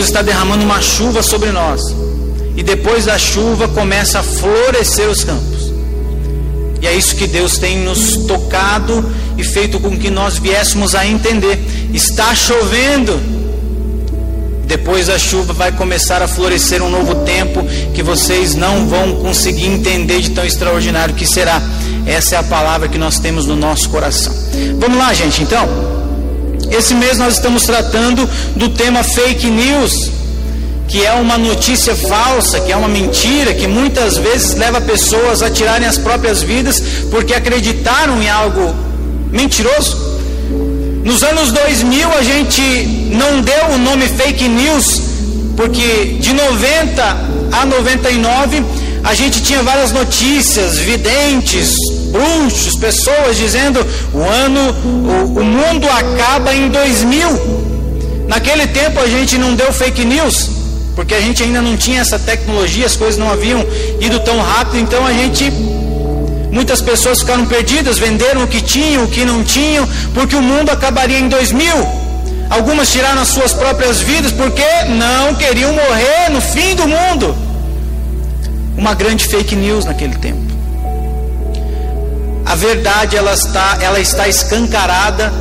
Deus está derramando uma chuva sobre nós. E depois da chuva começa a florescer os campos. E é isso que Deus tem nos tocado e feito com que nós viéssemos a entender. Está chovendo. Depois da chuva vai começar a florescer um novo tempo que vocês não vão conseguir entender de tão extraordinário que será. Essa é a palavra que nós temos no nosso coração. Vamos lá, gente, então. Esse mês nós estamos tratando do tema fake news, que é uma notícia falsa, que é uma mentira, que muitas vezes leva pessoas a tirarem as próprias vidas porque acreditaram em algo mentiroso. Nos anos 2000 a gente não deu o nome fake news, porque de 90 a 99 a gente tinha várias notícias, videntes, bruxos, pessoas dizendo o ano, o, o mundo acaba em 2000. Naquele tempo a gente não deu fake news, porque a gente ainda não tinha essa tecnologia, as coisas não haviam ido tão rápido, então a gente Muitas pessoas ficaram perdidas, venderam o que tinham, o que não tinham, porque o mundo acabaria em 2000. Algumas tiraram as suas próprias vidas porque não queriam morrer no fim do mundo. Uma grande fake news naquele tempo. A verdade ela está, ela está escancarada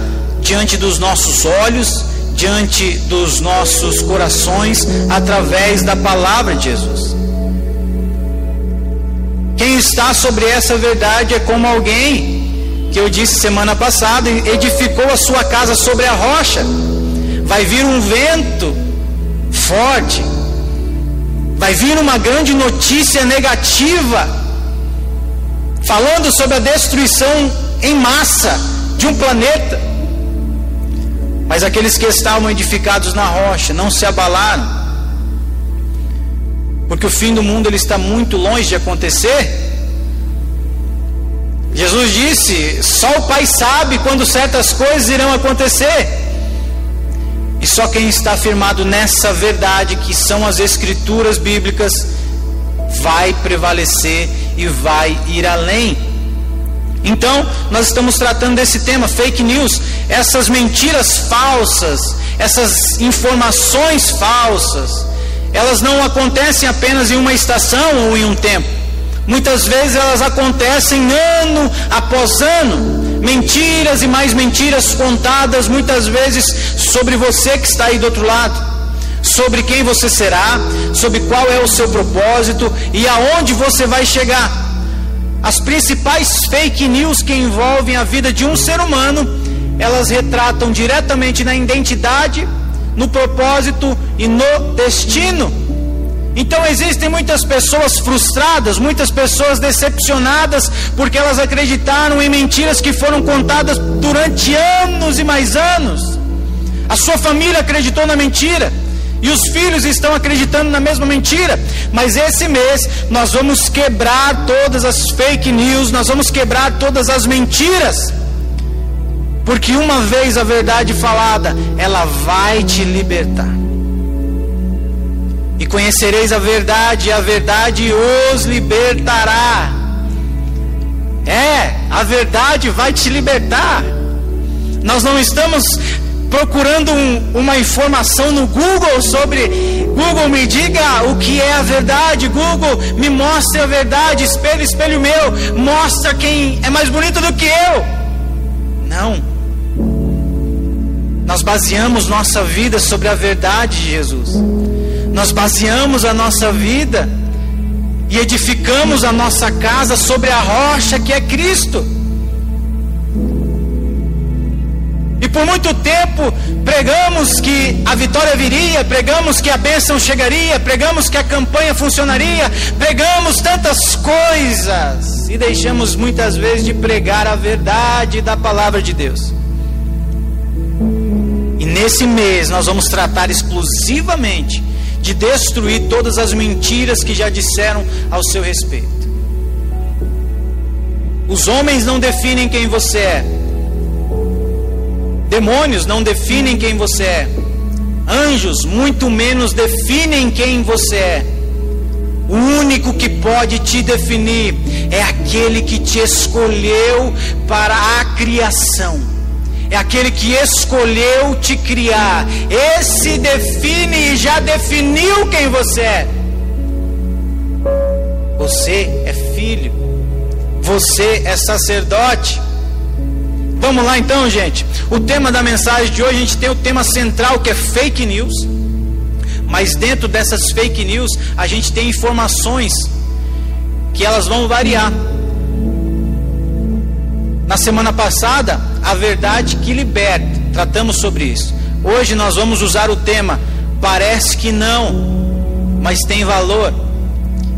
diante dos nossos olhos, diante dos nossos corações, através da palavra de Jesus. Quem está sobre essa verdade é como alguém que eu disse semana passada, edificou a sua casa sobre a rocha. Vai vir um vento forte, vai vir uma grande notícia negativa, falando sobre a destruição em massa de um planeta. Mas aqueles que estavam edificados na rocha não se abalaram porque o fim do mundo ele está muito longe de acontecer. Jesus disse: só o Pai sabe quando certas coisas irão acontecer. E só quem está firmado nessa verdade, que são as Escrituras bíblicas, vai prevalecer e vai ir além. Então, nós estamos tratando desse tema, fake news, essas mentiras falsas, essas informações falsas elas não acontecem apenas em uma estação ou em um tempo. Muitas vezes elas acontecem ano após ano. Mentiras e mais mentiras contadas, muitas vezes sobre você que está aí do outro lado. Sobre quem você será, sobre qual é o seu propósito e aonde você vai chegar. As principais fake news que envolvem a vida de um ser humano, elas retratam diretamente na identidade no propósito e no destino. Então existem muitas pessoas frustradas, muitas pessoas decepcionadas, porque elas acreditaram em mentiras que foram contadas durante anos e mais anos. A sua família acreditou na mentira. E os filhos estão acreditando na mesma mentira. Mas esse mês nós vamos quebrar todas as fake news, nós vamos quebrar todas as mentiras. Porque uma vez a verdade falada, ela vai te libertar. E conhecereis a verdade, e a verdade os libertará. É, a verdade vai te libertar. Nós não estamos procurando um, uma informação no Google sobre Google me diga o que é a verdade, Google me mostre a verdade, espelho, espelho meu, mostra quem é mais bonito do que eu. Não. Nós baseamos nossa vida sobre a verdade de Jesus. Nós baseamos a nossa vida e edificamos a nossa casa sobre a rocha que é Cristo. E por muito tempo pregamos que a vitória viria, pregamos que a bênção chegaria, pregamos que a campanha funcionaria, pregamos tantas coisas e deixamos muitas vezes de pregar a verdade da palavra de Deus. Nesse mês nós vamos tratar exclusivamente de destruir todas as mentiras que já disseram ao seu respeito. Os homens não definem quem você é. Demônios não definem quem você é. Anjos muito menos definem quem você é. O único que pode te definir é aquele que te escolheu para a criação é aquele que escolheu te criar. Esse define e já definiu quem você é. Você é filho. Você é sacerdote. Vamos lá então, gente. O tema da mensagem de hoje, a gente tem o tema central que é fake news. Mas dentro dessas fake news, a gente tem informações que elas vão variar. Na semana passada, a verdade que liberta, tratamos sobre isso. Hoje nós vamos usar o tema parece que não, mas tem valor.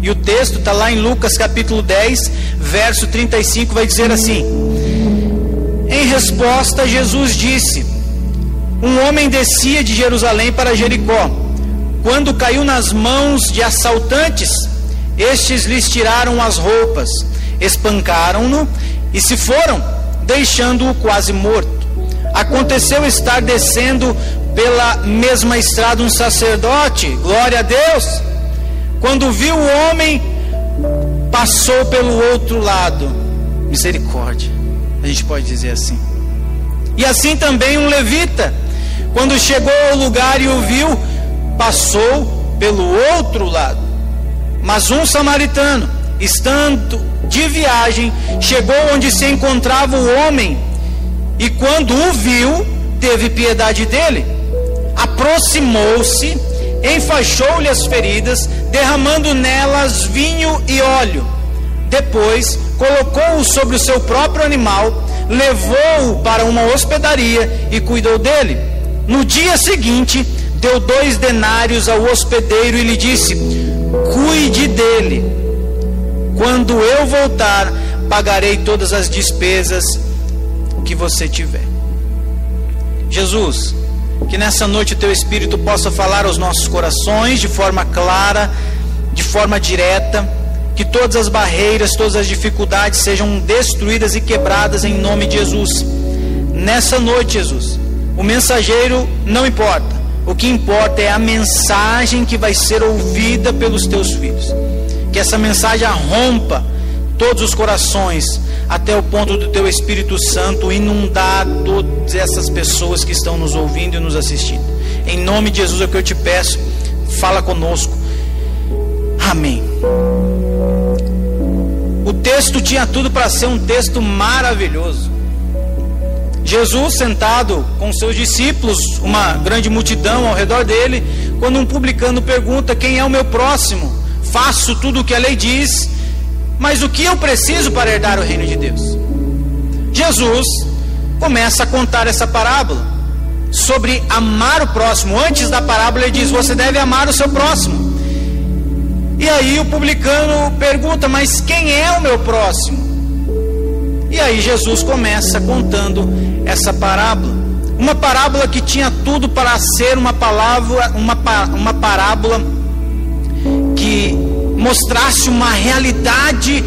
E o texto está lá em Lucas capítulo 10, verso 35, vai dizer assim: Em resposta, Jesus disse: Um homem descia de Jerusalém para Jericó. Quando caiu nas mãos de assaltantes, estes lhes tiraram as roupas, espancaram-no e se foram, deixando-o quase morto. Aconteceu estar descendo pela mesma estrada um sacerdote, glória a Deus. Quando viu o homem, passou pelo outro lado. Misericórdia, a gente pode dizer assim. E assim também um levita, quando chegou ao lugar e o viu, passou pelo outro lado. Mas um samaritano, estando de viagem, chegou onde se encontrava o homem e, quando o viu, teve piedade dele. Aproximou-se, enfaixou-lhe as feridas, derramando nelas vinho e óleo. Depois, colocou-o sobre o seu próprio animal, levou-o para uma hospedaria e cuidou dele. No dia seguinte, deu dois denários ao hospedeiro e lhe disse: Cuide dele quando eu voltar, pagarei todas as despesas que você tiver. Jesus, que nessa noite o teu Espírito possa falar aos nossos corações de forma clara, de forma direta, que todas as barreiras, todas as dificuldades sejam destruídas e quebradas em nome de Jesus. Nessa noite, Jesus, o mensageiro não importa, o que importa é a mensagem que vai ser ouvida pelos teus filhos. Que essa mensagem rompa todos os corações, até o ponto do teu Espírito Santo inundar todas essas pessoas que estão nos ouvindo e nos assistindo. Em nome de Jesus é o que eu te peço, fala conosco. Amém. O texto tinha tudo para ser um texto maravilhoso. Jesus sentado com seus discípulos, uma grande multidão ao redor dele, quando um publicano pergunta: Quem é o meu próximo? faço tudo o que a lei diz, mas o que eu preciso para herdar o reino de Deus? Jesus começa a contar essa parábola sobre amar o próximo. Antes da parábola, ele diz: Você deve amar o seu próximo. E aí o publicano pergunta: Mas quem é o meu próximo? E aí Jesus começa contando essa parábola. Uma parábola que tinha tudo para ser uma palavra, uma, uma parábola que mostrasse uma realidade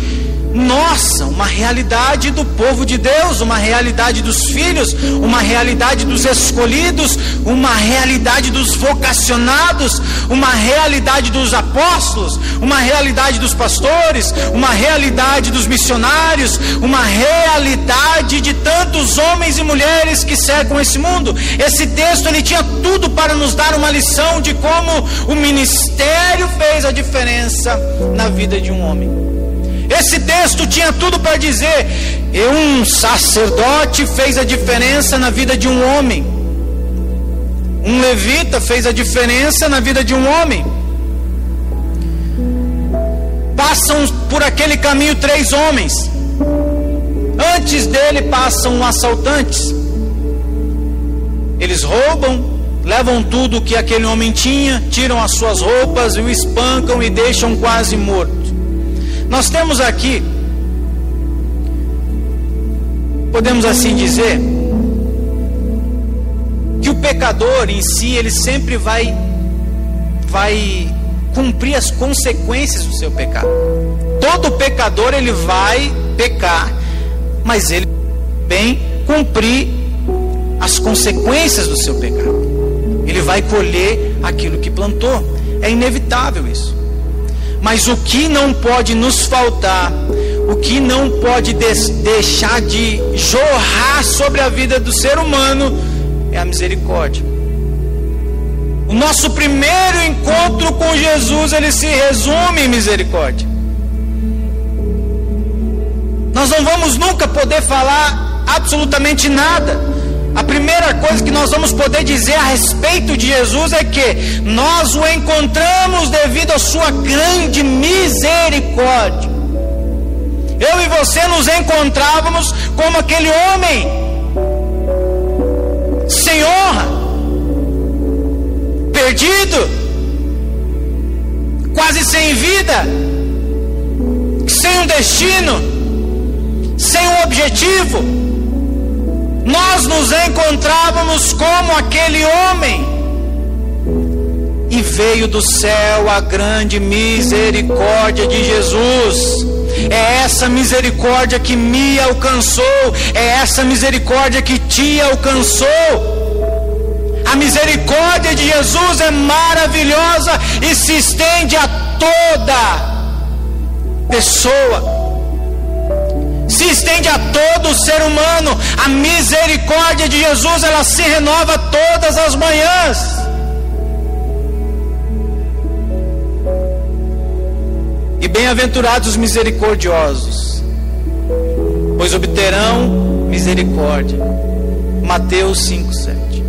nossa, uma realidade do povo de Deus, uma realidade dos filhos, uma realidade dos escolhidos, uma realidade dos vocacionados, uma realidade dos apóstolos, uma realidade dos pastores, uma realidade dos missionários, uma realidade de tantos homens e mulheres que cercam esse mundo. Esse texto ele tinha tudo para nos dar uma lição de como o ministério fez a diferença na vida de um homem. Esse texto tinha tudo para dizer: um sacerdote fez a diferença na vida de um homem. Um levita fez a diferença na vida de um homem. Passam por aquele caminho três homens. Antes dele passam assaltantes. Eles roubam, levam tudo que aquele homem tinha, tiram as suas roupas o espancam e deixam quase morto. Nós temos aqui, podemos assim dizer, que o pecador em si, ele sempre vai, vai cumprir as consequências do seu pecado. Todo pecador ele vai pecar, mas ele bem cumprir as consequências do seu pecado. Ele vai colher aquilo que plantou. É inevitável isso. Mas o que não pode nos faltar, o que não pode deixar de jorrar sobre a vida do ser humano é a misericórdia. O nosso primeiro encontro com Jesus, ele se resume em misericórdia. Nós não vamos nunca poder falar absolutamente nada. Primeira coisa que nós vamos poder dizer a respeito de Jesus é que nós o encontramos devido à sua grande misericórdia. Eu e você nos encontrávamos como aquele homem sem honra, perdido, quase sem vida, sem um destino sem um objetivo. Nós nos encontrávamos como aquele homem. E veio do céu a grande misericórdia de Jesus. É essa misericórdia que me alcançou, é essa misericórdia que te alcançou. A misericórdia de Jesus é maravilhosa e se estende a toda pessoa se estende a todo ser humano. A misericórdia de Jesus, ela se renova todas as manhãs. E bem-aventurados os misericordiosos, pois obterão misericórdia. Mateus 5:7.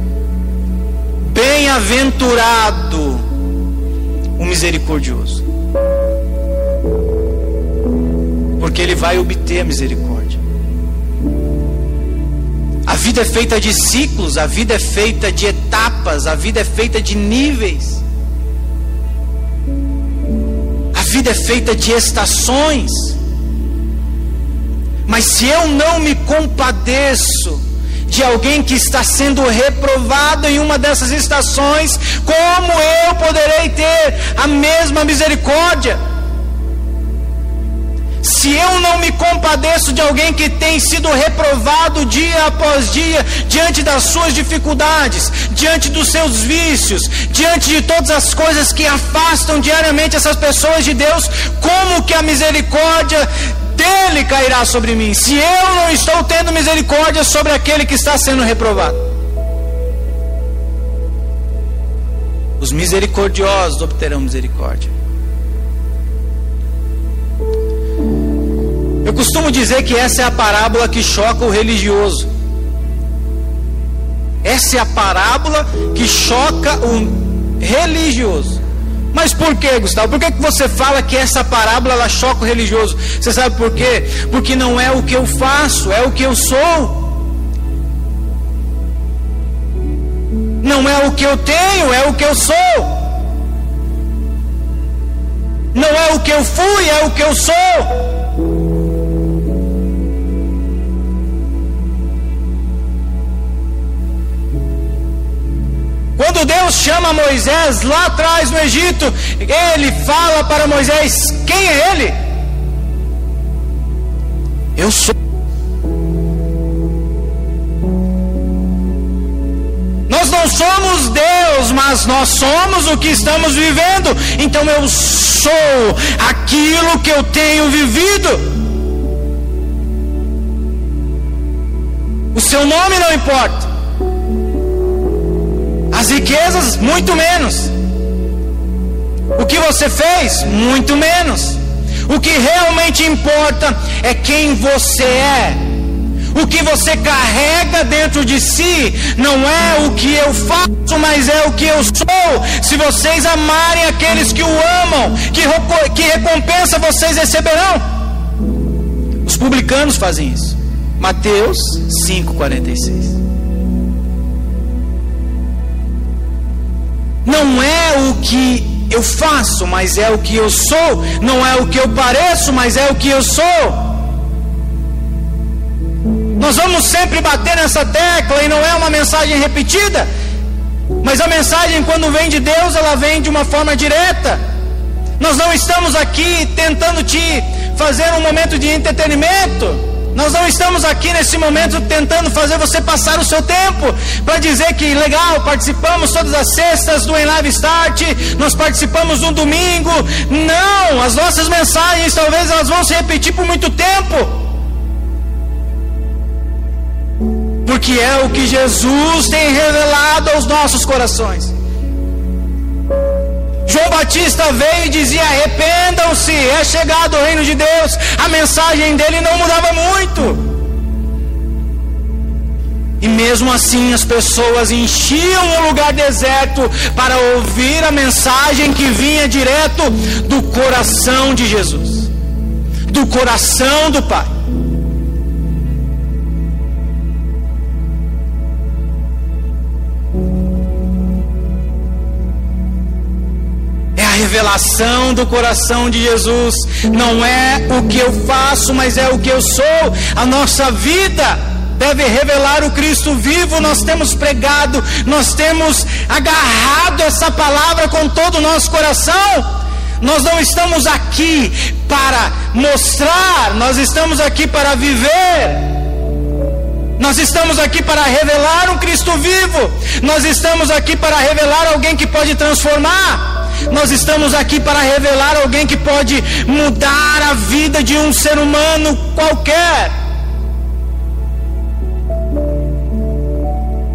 Bem-aventurado o misericordioso porque ele vai obter a misericórdia. A vida é feita de ciclos, a vida é feita de etapas, a vida é feita de níveis. A vida é feita de estações. Mas se eu não me compadeço de alguém que está sendo reprovado em uma dessas estações, como eu poderei ter a mesma misericórdia? Se eu não me compadeço de alguém que tem sido reprovado dia após dia, diante das suas dificuldades, diante dos seus vícios, diante de todas as coisas que afastam diariamente essas pessoas de Deus, como que a misericórdia dele cairá sobre mim? Se eu não estou tendo misericórdia sobre aquele que está sendo reprovado. Os misericordiosos obterão misericórdia. Costumo dizer que essa é a parábola que choca o religioso. Essa é a parábola que choca o religioso. Mas por que, Gustavo? Por que, que você fala que essa parábola ela choca o religioso? Você sabe por quê? Porque não é o que eu faço, é o que eu sou. Não é o que eu tenho, é o que eu sou. Não é o que eu fui, é o que eu sou. Quando Deus chama Moisés lá atrás no Egito, ele fala para Moisés: Quem é ele? Eu sou. Nós não somos Deus, mas nós somos o que estamos vivendo. Então eu sou aquilo que eu tenho vivido. O seu nome não importa. As riquezas, muito menos. O que você fez, muito menos. O que realmente importa é quem você é. O que você carrega dentro de si não é o que eu faço, mas é o que eu sou. Se vocês amarem aqueles que o amam, que, que recompensa vocês receberão. Os publicanos fazem isso. Mateus 5,46. Não é o que eu faço, mas é o que eu sou. Não é o que eu pareço, mas é o que eu sou. Nós vamos sempre bater nessa tecla e não é uma mensagem repetida. Mas a mensagem, quando vem de Deus, ela vem de uma forma direta. Nós não estamos aqui tentando te fazer um momento de entretenimento. Nós não estamos aqui nesse momento tentando fazer você passar o seu tempo para dizer que legal, participamos todas as sextas do Em Live Start, nós participamos no domingo. Não, as nossas mensagens talvez elas vão se repetir por muito tempo. Porque é o que Jesus tem revelado aos nossos corações. João Batista veio e dizia: arrependam-se, é chegado o reino de Deus. A mensagem dele não mudava muito. E mesmo assim as pessoas enchiam o lugar deserto para ouvir a mensagem que vinha direto do coração de Jesus, do coração do Pai. Revelação do coração de Jesus. Não é o que eu faço, mas é o que eu sou. A nossa vida deve revelar o Cristo vivo. Nós temos pregado, nós temos agarrado essa palavra com todo o nosso coração. Nós não estamos aqui para mostrar, nós estamos aqui para viver. Nós estamos aqui para revelar um Cristo vivo. Nós estamos aqui para revelar alguém que pode transformar. Nós estamos aqui para revelar alguém que pode mudar a vida de um ser humano qualquer.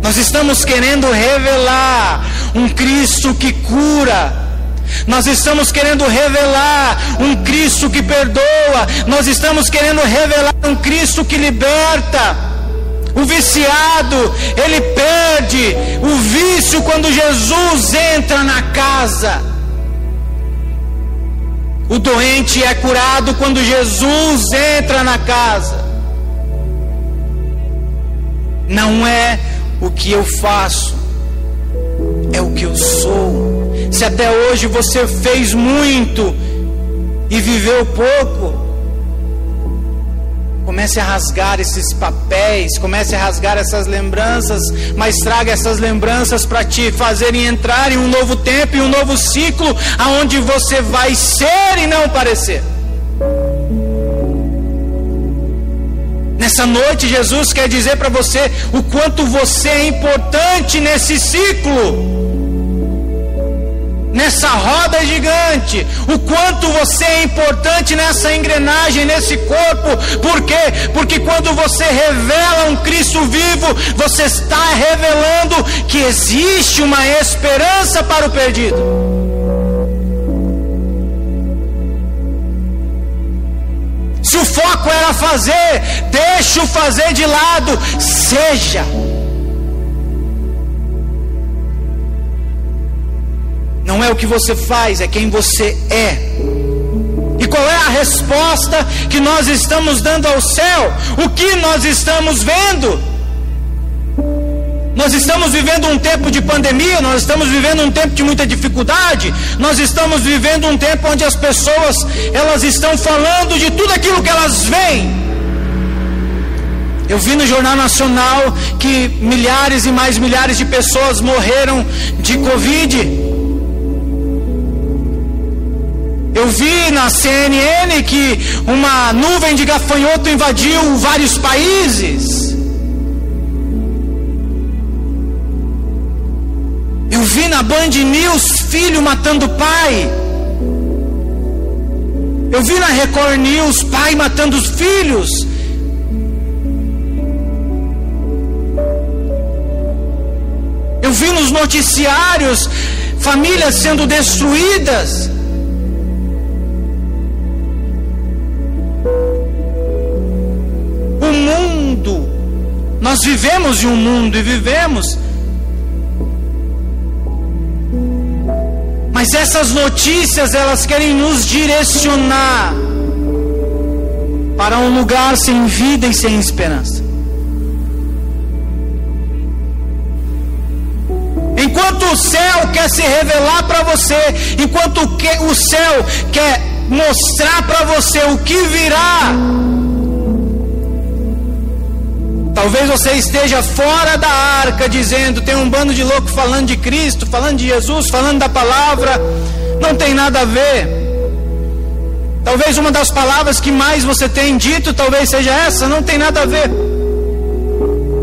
Nós estamos querendo revelar um Cristo que cura. Nós estamos querendo revelar um Cristo que perdoa. Nós estamos querendo revelar um Cristo que liberta. O viciado, ele perde o vício quando Jesus entra na casa. O doente é curado quando Jesus entra na casa. Não é o que eu faço, é o que eu sou. Se até hoje você fez muito e viveu pouco, Comece a rasgar esses papéis, comece a rasgar essas lembranças, mas traga essas lembranças para te fazerem entrar em um novo tempo, em um novo ciclo, aonde você vai ser e não parecer. Nessa noite, Jesus quer dizer para você o quanto você é importante nesse ciclo nessa roda gigante, o quanto você é importante nessa engrenagem, nesse corpo. Por quê? Porque quando você revela um Cristo vivo, você está revelando que existe uma esperança para o perdido. Se o foco era fazer, deixa o fazer de lado, seja. Não é o que você faz, é quem você é. E qual é a resposta que nós estamos dando ao céu? O que nós estamos vendo? Nós estamos vivendo um tempo de pandemia, nós estamos vivendo um tempo de muita dificuldade, nós estamos vivendo um tempo onde as pessoas elas estão falando de tudo aquilo que elas veem. Eu vi no Jornal Nacional que milhares e mais milhares de pessoas morreram de Covid. Eu vi na CNN que uma nuvem de gafanhoto invadiu vários países. Eu vi na Band News filho matando pai. Eu vi na Record News pai matando os filhos. Eu vi nos noticiários famílias sendo destruídas. Nós vivemos em um mundo e vivemos. Mas essas notícias, elas querem nos direcionar para um lugar sem vida e sem esperança. Enquanto o céu quer se revelar para você, enquanto o céu quer mostrar para você o que virá, Talvez você esteja fora da arca dizendo: tem um bando de louco falando de Cristo, falando de Jesus, falando da palavra, não tem nada a ver. Talvez uma das palavras que mais você tem dito, talvez seja essa, não tem nada a ver.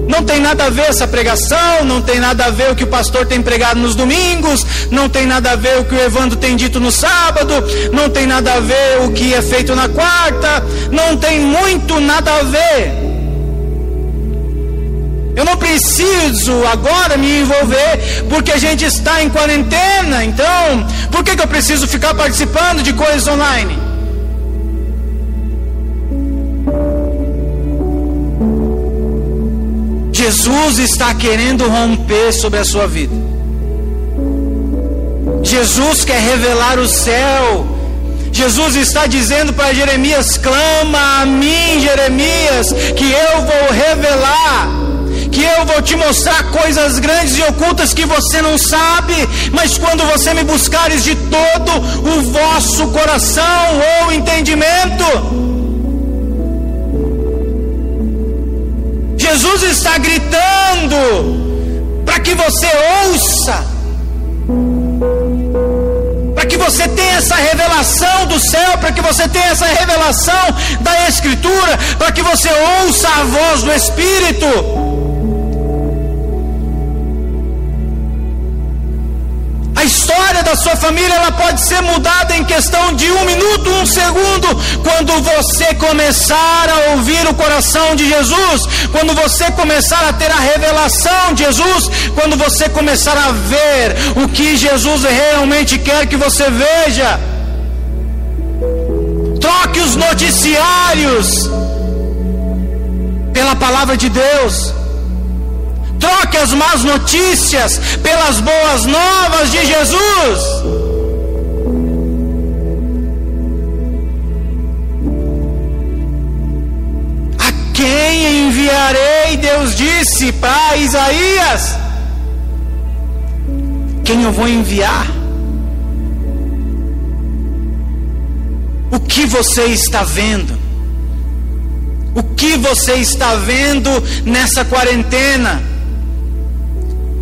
Não tem nada a ver essa pregação, não tem nada a ver o que o pastor tem pregado nos domingos, não tem nada a ver o que o Evandro tem dito no sábado, não tem nada a ver o que é feito na quarta, não tem muito nada a ver. Eu não preciso agora me envolver porque a gente está em quarentena, então por que, que eu preciso ficar participando de coisas online? Jesus está querendo romper sobre a sua vida. Jesus quer revelar o céu. Jesus está dizendo para Jeremias: clama a mim, Jeremias, que eu vou revelar, vou te mostrar coisas grandes e ocultas que você não sabe, mas quando você me buscares de todo o vosso coração ou entendimento, Jesus está gritando para que você ouça, para que você tenha essa revelação do céu, para que você tenha essa revelação da Escritura, para que você ouça a voz do Espírito. História da sua família ela pode ser mudada em questão de um minuto, um segundo, quando você começar a ouvir o coração de Jesus, quando você começar a ter a revelação de Jesus, quando você começar a ver o que Jesus realmente quer que você veja. Troque os noticiários pela palavra de Deus. Troque as más notícias pelas boas novas de Jesus. A quem enviarei? Deus disse para Isaías. Quem eu vou enviar? O que você está vendo? O que você está vendo nessa quarentena?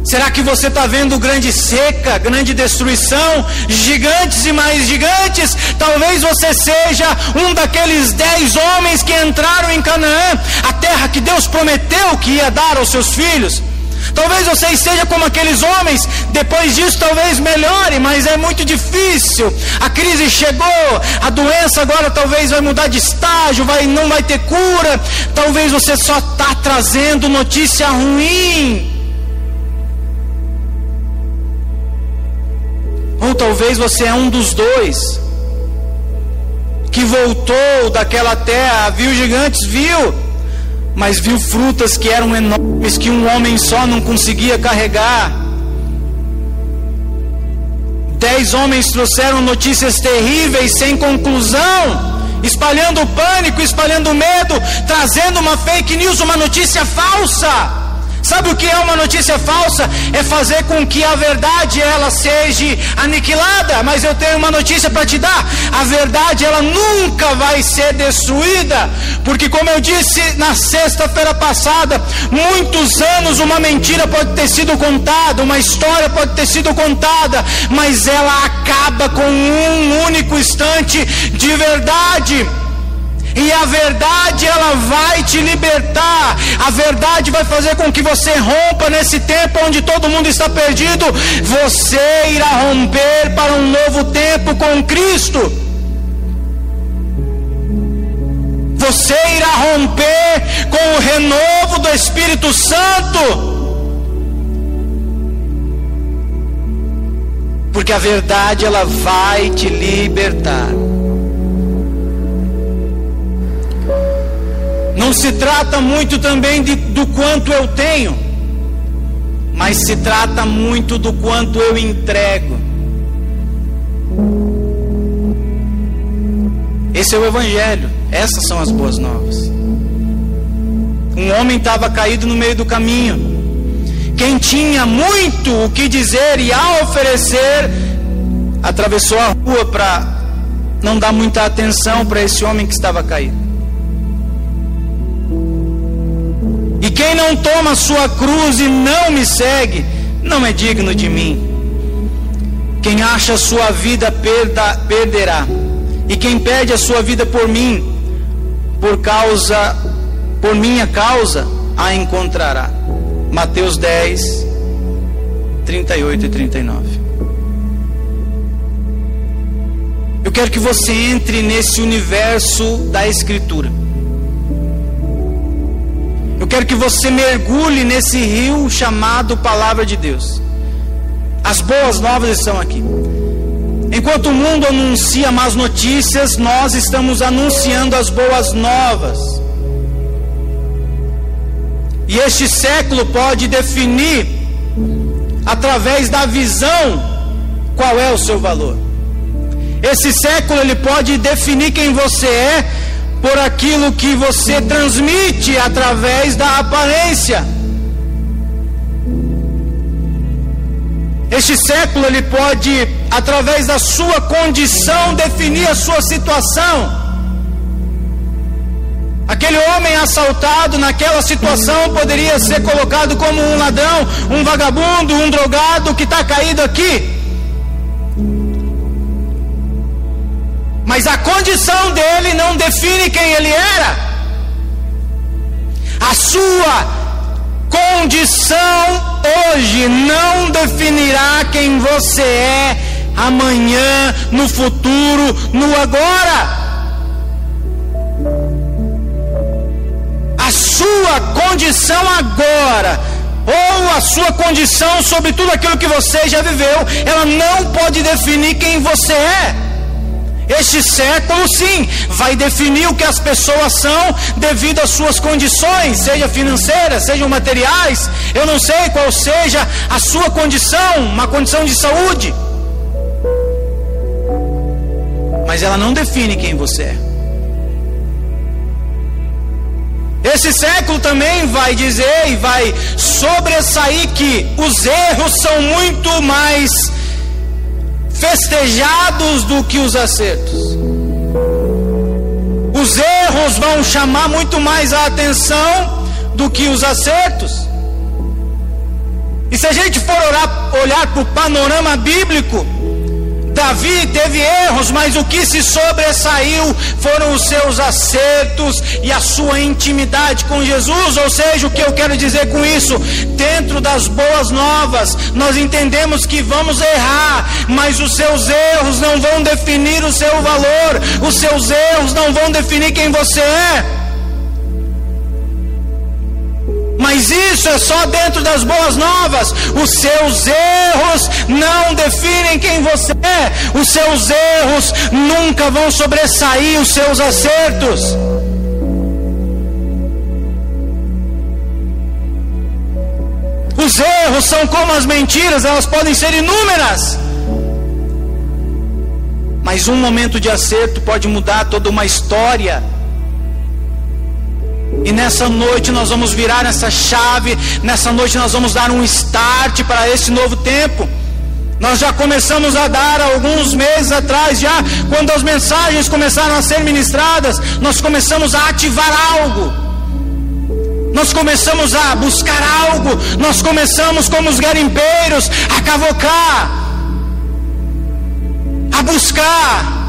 Será que você está vendo grande seca, grande destruição, gigantes e mais gigantes? Talvez você seja um daqueles dez homens que entraram em Canaã, a terra que Deus prometeu que ia dar aos seus filhos. Talvez você esteja como aqueles homens, depois disso talvez melhore, mas é muito difícil. A crise chegou, a doença agora talvez vai mudar de estágio, vai, não vai ter cura. Talvez você só está trazendo notícia ruim. Ou talvez você é um dos dois que voltou daquela terra, viu gigantes, viu, mas viu frutas que eram enormes que um homem só não conseguia carregar. Dez homens trouxeram notícias terríveis sem conclusão, espalhando pânico, espalhando medo, trazendo uma fake news, uma notícia falsa. Sabe o que é uma notícia falsa? É fazer com que a verdade ela seja aniquilada. Mas eu tenho uma notícia para te dar: a verdade ela nunca vai ser destruída, porque como eu disse na sexta-feira passada, muitos anos uma mentira pode ter sido contada, uma história pode ter sido contada, mas ela acaba com um único instante de verdade. E a verdade ela vai te libertar. A verdade vai fazer com que você rompa nesse tempo onde todo mundo está perdido. Você irá romper para um novo tempo com Cristo. Você irá romper com o renovo do Espírito Santo. Porque a verdade ela vai te libertar. Não se trata muito também de, do quanto eu tenho, mas se trata muito do quanto eu entrego. Esse é o Evangelho, essas são as boas novas. Um homem estava caído no meio do caminho. Quem tinha muito o que dizer e a oferecer, atravessou a rua para não dar muita atenção para esse homem que estava caído. Quem não toma sua cruz e não me segue, não é digno de mim. Quem acha sua vida perda, perderá, E quem perde a sua vida por mim, por causa, por minha causa, a encontrará. Mateus 10, 38 e 39. Eu quero que você entre nesse universo da Escritura. Eu quero que você mergulhe nesse rio chamado Palavra de Deus. As boas novas estão aqui. Enquanto o mundo anuncia más notícias, nós estamos anunciando as boas novas. E este século pode definir, através da visão, qual é o seu valor. Esse século ele pode definir quem você é por aquilo que você transmite através da aparência. Este século ele pode, através da sua condição, definir a sua situação. Aquele homem assaltado naquela situação poderia ser colocado como um ladrão, um vagabundo, um drogado que está caído aqui. Mas a condição dele não define quem ele era. A sua condição hoje não definirá quem você é amanhã, no futuro, no agora. A sua condição agora, ou a sua condição sobre tudo aquilo que você já viveu, ela não pode definir quem você é. Este século, sim, vai definir o que as pessoas são devido às suas condições, seja financeiras, sejam materiais. Eu não sei qual seja a sua condição, uma condição de saúde. Mas ela não define quem você é. Esse século também vai dizer e vai sobressair que os erros são muito mais festejados do que os acertos. Os erros vão chamar muito mais a atenção do que os acertos. E se a gente for orar, olhar para o panorama bíblico, Davi teve erros, mas o que se sobressaiu foram os seus acertos e a sua intimidade com Jesus. Ou seja, o que eu quero dizer com isso? Dentro das boas novas, nós entendemos que vamos errar, mas os seus erros não vão definir o seu valor, os seus erros não vão definir quem você é. Mas isso é só dentro das boas novas. Os seus erros não definem quem você é. Os seus erros nunca vão sobressair os seus acertos. Os erros são como as mentiras, elas podem ser inúmeras. Mas um momento de acerto pode mudar toda uma história. E nessa noite nós vamos virar essa chave, nessa noite nós vamos dar um start para esse novo tempo. Nós já começamos a dar alguns meses atrás, já quando as mensagens começaram a ser ministradas, nós começamos a ativar algo. Nós começamos a buscar algo, nós começamos como os garimpeiros a cavocar, a buscar,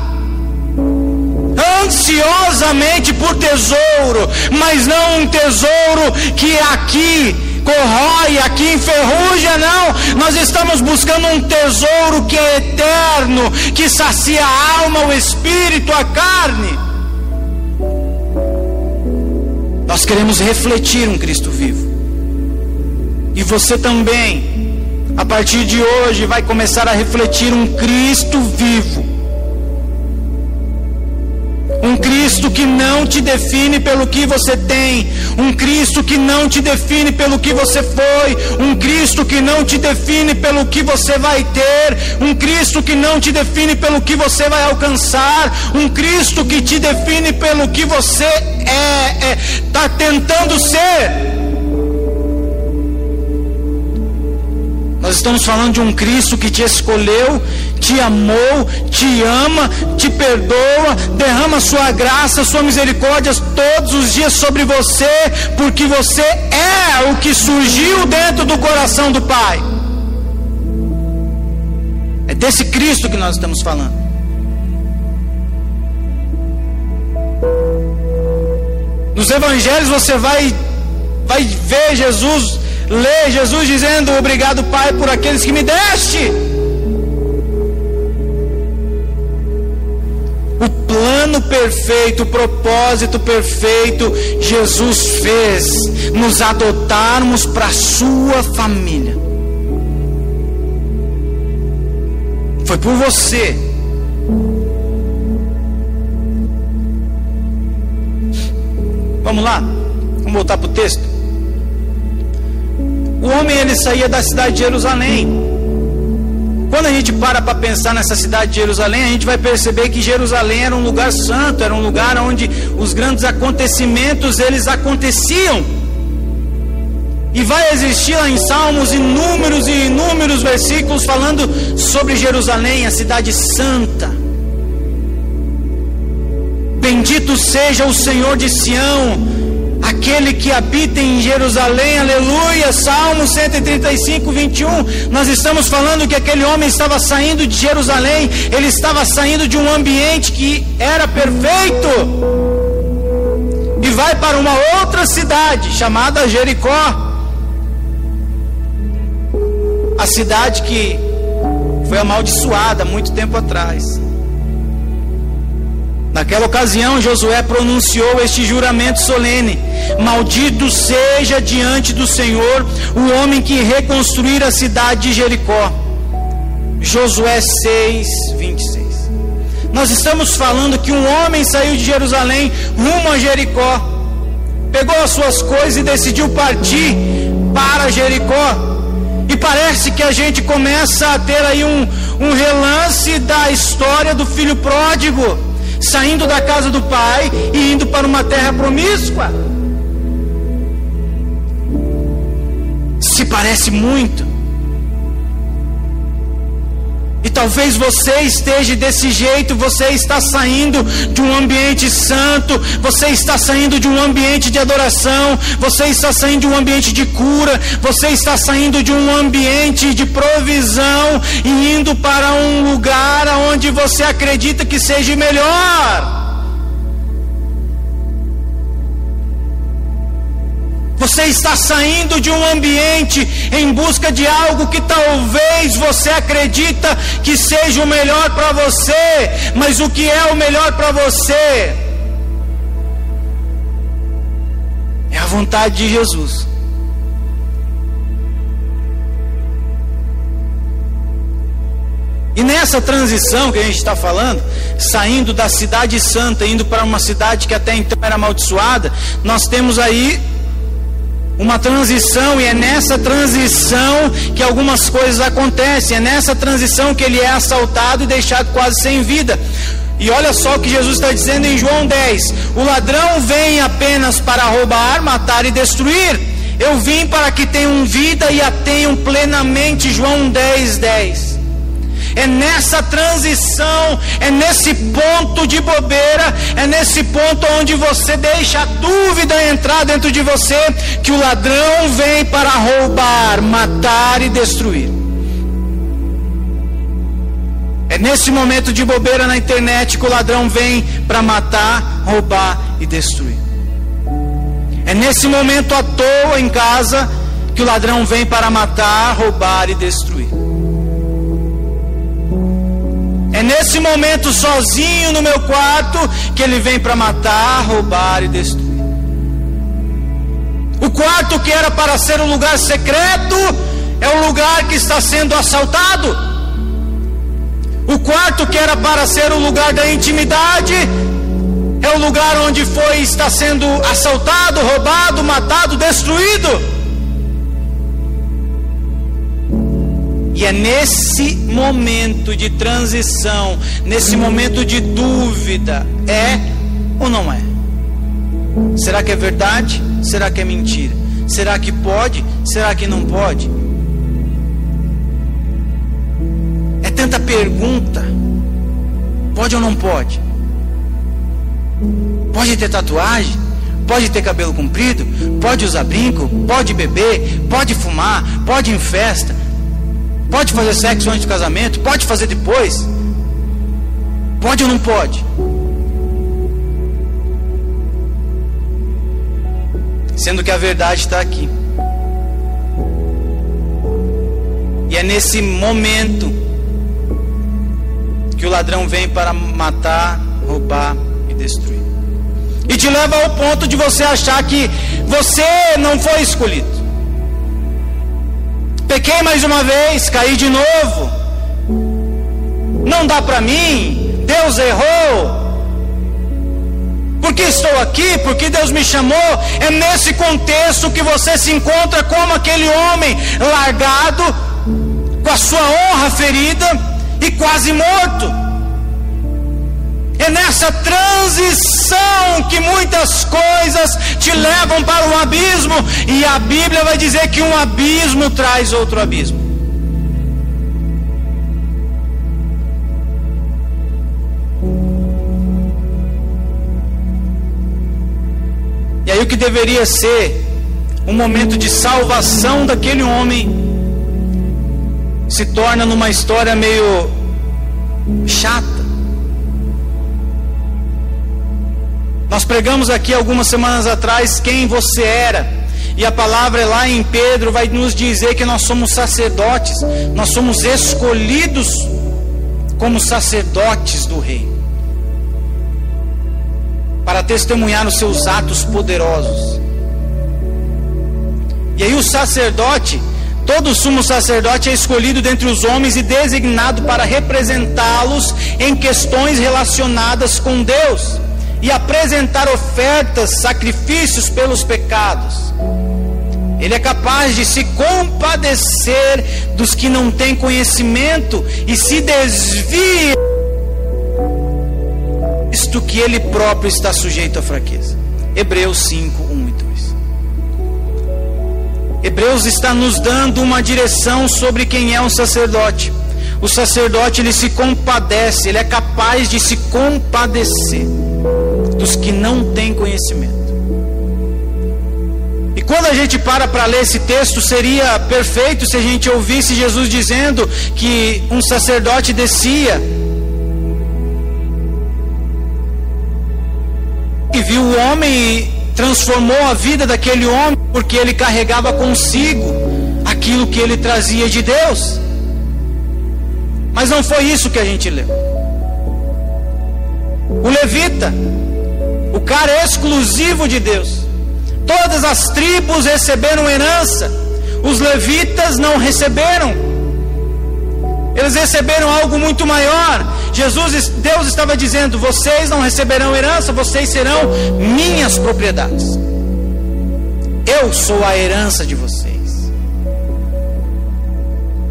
ansiosamente por tesouro, mas não um tesouro que aqui corrói, aqui enferruja, não. Nós estamos buscando um tesouro que é eterno, que sacia a alma, o espírito, a carne. Nós queremos refletir um Cristo vivo. E você também, a partir de hoje, vai começar a refletir um Cristo vivo um Cristo que não te define pelo que você tem, um Cristo que não te define pelo que você foi, um Cristo que não te define pelo que você vai ter, um Cristo que não te define pelo que você vai alcançar, um Cristo que te define pelo que você é, é. Tá tentando ser. Nós estamos falando de um Cristo que te escolheu, te amou, te ama, te perdoa, derrama sua graça, sua misericórdia todos os dias sobre você, porque você é o que surgiu dentro do coração do Pai. É desse Cristo que nós estamos falando. Nos evangelhos você vai vai ver Jesus ler Jesus dizendo: "Obrigado, Pai, por aqueles que me deste". O plano perfeito, o propósito perfeito, Jesus fez nos adotarmos para a sua família. Foi por você. Vamos lá? Vamos voltar para o texto. O homem ele saía da cidade de Jerusalém quando a gente para para pensar nessa cidade de Jerusalém, a gente vai perceber que Jerusalém era um lugar santo, era um lugar onde os grandes acontecimentos eles aconteciam. E vai existir lá em Salmos inúmeros e inúmeros versículos falando sobre Jerusalém, a cidade santa. Bendito seja o Senhor de Sião, aquele que habita em Jerusalém, aleluia, Salmo 135, 21. Nós estamos falando que aquele homem estava saindo de Jerusalém, ele estava saindo de um ambiente que era perfeito e vai para uma outra cidade chamada Jericó. A cidade que foi amaldiçoada muito tempo atrás. Naquela ocasião, Josué pronunciou este juramento solene: Maldito seja diante do Senhor o homem que reconstruir a cidade de Jericó. Josué 6, 26. Nós estamos falando que um homem saiu de Jerusalém rumo a Jericó, pegou as suas coisas e decidiu partir para Jericó. E parece que a gente começa a ter aí um, um relance da história do filho pródigo saindo da casa do pai e indo para uma terra promíscua. Se parece muito. E talvez você esteja desse jeito, você está saindo de um ambiente santo, você está saindo de um ambiente de adoração, você está saindo de um ambiente de cura, você está saindo de um ambiente de provisão e indo para um lugar onde você acredita que seja melhor. Você está saindo de um ambiente em busca de algo que talvez você acredita que seja o melhor para você, mas o que é o melhor para você é a vontade de Jesus. E nessa transição que a gente está falando, saindo da cidade santa, indo para uma cidade que até então era amaldiçoada, nós temos aí uma transição, e é nessa transição que algumas coisas acontecem, é nessa transição que ele é assaltado e deixado quase sem vida. E olha só o que Jesus está dizendo em João 10: O ladrão vem apenas para roubar, matar e destruir. Eu vim para que tenham vida e a tenham plenamente. João 10, 10. É nessa transição, é nesse ponto de bobeira, é nesse ponto onde você deixa a dúvida entrar dentro de você que o ladrão vem para roubar, matar e destruir. É nesse momento de bobeira na internet que o ladrão vem para matar, roubar e destruir. É nesse momento à toa em casa que o ladrão vem para matar, roubar e destruir. É nesse momento sozinho no meu quarto que ele vem para matar, roubar e destruir. O quarto que era para ser um lugar secreto é o lugar que está sendo assaltado. O quarto que era para ser o lugar da intimidade é o lugar onde foi está sendo assaltado, roubado, matado, destruído. E é nesse momento de transição, nesse momento de dúvida, é ou não é? Será que é verdade? Será que é mentira? Será que pode? Será que não pode? É tanta pergunta. Pode ou não pode? Pode ter tatuagem? Pode ter cabelo comprido? Pode usar brinco? Pode beber? Pode fumar? Pode ir em festa? Pode fazer sexo antes do casamento? Pode fazer depois? Pode ou não pode? sendo que a verdade está aqui. E é nesse momento que o ladrão vem para matar, roubar e destruir. E te leva ao ponto de você achar que você não foi escolhido. Pequei mais uma vez, caí de novo. Não dá para mim. Deus errou. Porque estou aqui, porque Deus me chamou. É nesse contexto que você se encontra como aquele homem largado, com a sua honra ferida e quase morto. É nessa transição que muitas coisas te levam para um abismo, e a Bíblia vai dizer que um abismo traz outro abismo. E aí o que deveria ser um momento de salvação daquele homem se torna numa história meio chata. Nós pregamos aqui algumas semanas atrás quem você era. E a palavra lá em Pedro vai nos dizer que nós somos sacerdotes, nós somos escolhidos como sacerdotes do Rei, para testemunhar os seus atos poderosos. E aí o sacerdote, todo sumo sacerdote é escolhido dentre os homens e designado para representá-los em questões relacionadas com Deus e apresentar ofertas, sacrifícios pelos pecados. Ele é capaz de se compadecer dos que não têm conhecimento e se desvia isto que ele próprio está sujeito à fraqueza. Hebreus 5, 1 e 2. Hebreus está nos dando uma direção sobre quem é um sacerdote. O sacerdote ele se compadece, ele é capaz de se compadecer que não têm conhecimento. E quando a gente para para ler esse texto, seria perfeito se a gente ouvisse Jesus dizendo que um sacerdote descia e viu o homem e transformou a vida daquele homem porque ele carregava consigo aquilo que ele trazia de Deus. Mas não foi isso que a gente leu. O levita o cara é exclusivo de Deus. Todas as tribos receberam herança, os levitas não receberam. Eles receberam algo muito maior. Jesus, Deus estava dizendo: vocês não receberão herança, vocês serão minhas propriedades. Eu sou a herança de vocês.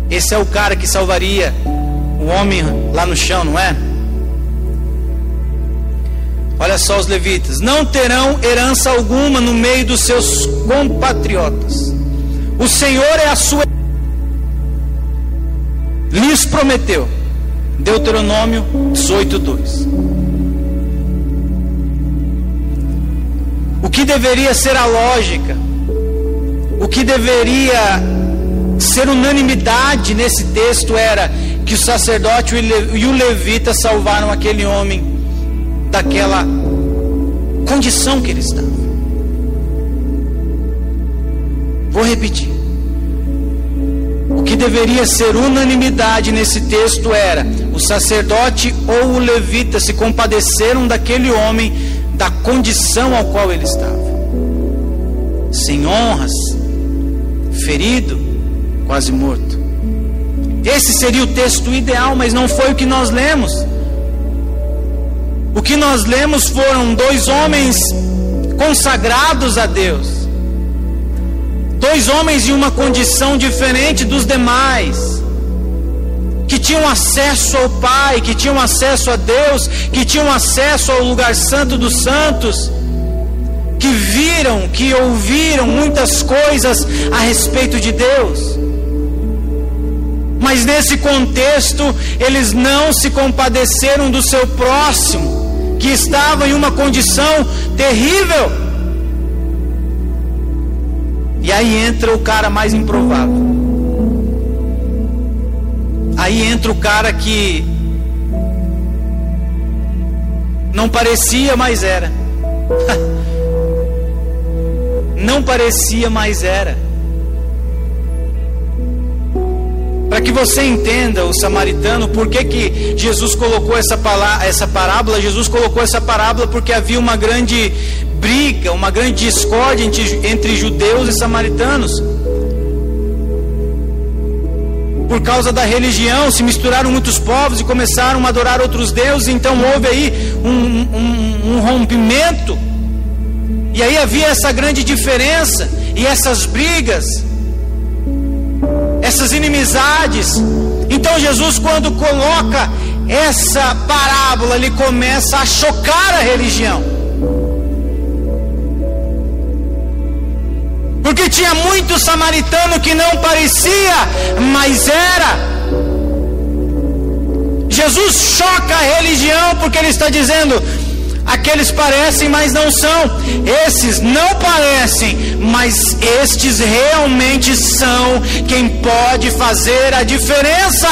Esse é o cara que salvaria o homem lá no chão, não é? Olha só os levitas: não terão herança alguma no meio dos seus compatriotas. O Senhor é a sua. Lhes prometeu. Deuteronômio 18, 2. O que deveria ser a lógica, o que deveria ser unanimidade nesse texto era que o sacerdote e o levita salvaram aquele homem daquela condição que ele estava. Vou repetir. O que deveria ser unanimidade nesse texto era: o sacerdote ou o levita se compadeceram daquele homem da condição ao qual ele estava. Sem honras, ferido, quase morto. Esse seria o texto ideal, mas não foi o que nós lemos. O que nós lemos foram dois homens consagrados a Deus. Dois homens em uma condição diferente dos demais. Que tinham acesso ao Pai, que tinham acesso a Deus, que tinham acesso ao lugar santo dos santos. Que viram, que ouviram muitas coisas a respeito de Deus. Mas nesse contexto, eles não se compadeceram do seu próximo que estava em uma condição terrível. E aí entra o cara mais improvável. Aí entra o cara que não parecia, mas era. não parecia, mas era. Para que você entenda o samaritano, por que, que Jesus colocou essa, essa parábola? Jesus colocou essa parábola porque havia uma grande briga, uma grande discórdia entre, entre judeus e samaritanos. Por causa da religião, se misturaram muitos povos e começaram a adorar outros deuses, então houve aí um, um, um rompimento. E aí havia essa grande diferença e essas brigas essas inimizades. Então Jesus, quando coloca essa parábola, ele começa a chocar a religião. Porque tinha muito samaritano que não parecia, mas era. Jesus choca a religião porque ele está dizendo: Aqueles parecem, mas não são. Esses não parecem, mas estes realmente são quem pode fazer a diferença.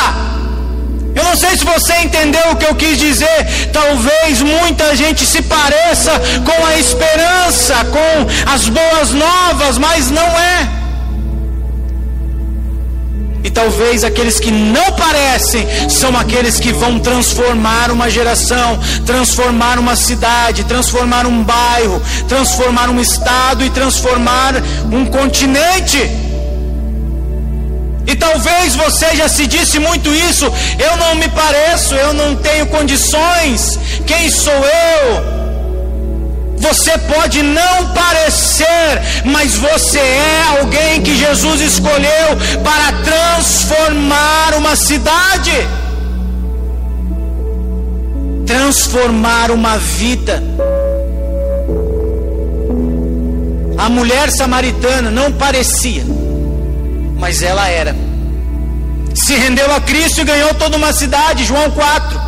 Eu não sei se você entendeu o que eu quis dizer. Talvez muita gente se pareça com a esperança, com as boas novas, mas não é. E talvez aqueles que não parecem são aqueles que vão transformar uma geração, transformar uma cidade, transformar um bairro, transformar um estado e transformar um continente. E talvez você já se disse muito isso, eu não me pareço, eu não tenho condições, quem sou eu? Você pode não parecer, mas você é alguém que Jesus escolheu para transformar uma cidade, transformar uma vida. A mulher samaritana não parecia, mas ela era. Se rendeu a Cristo e ganhou toda uma cidade, João 4.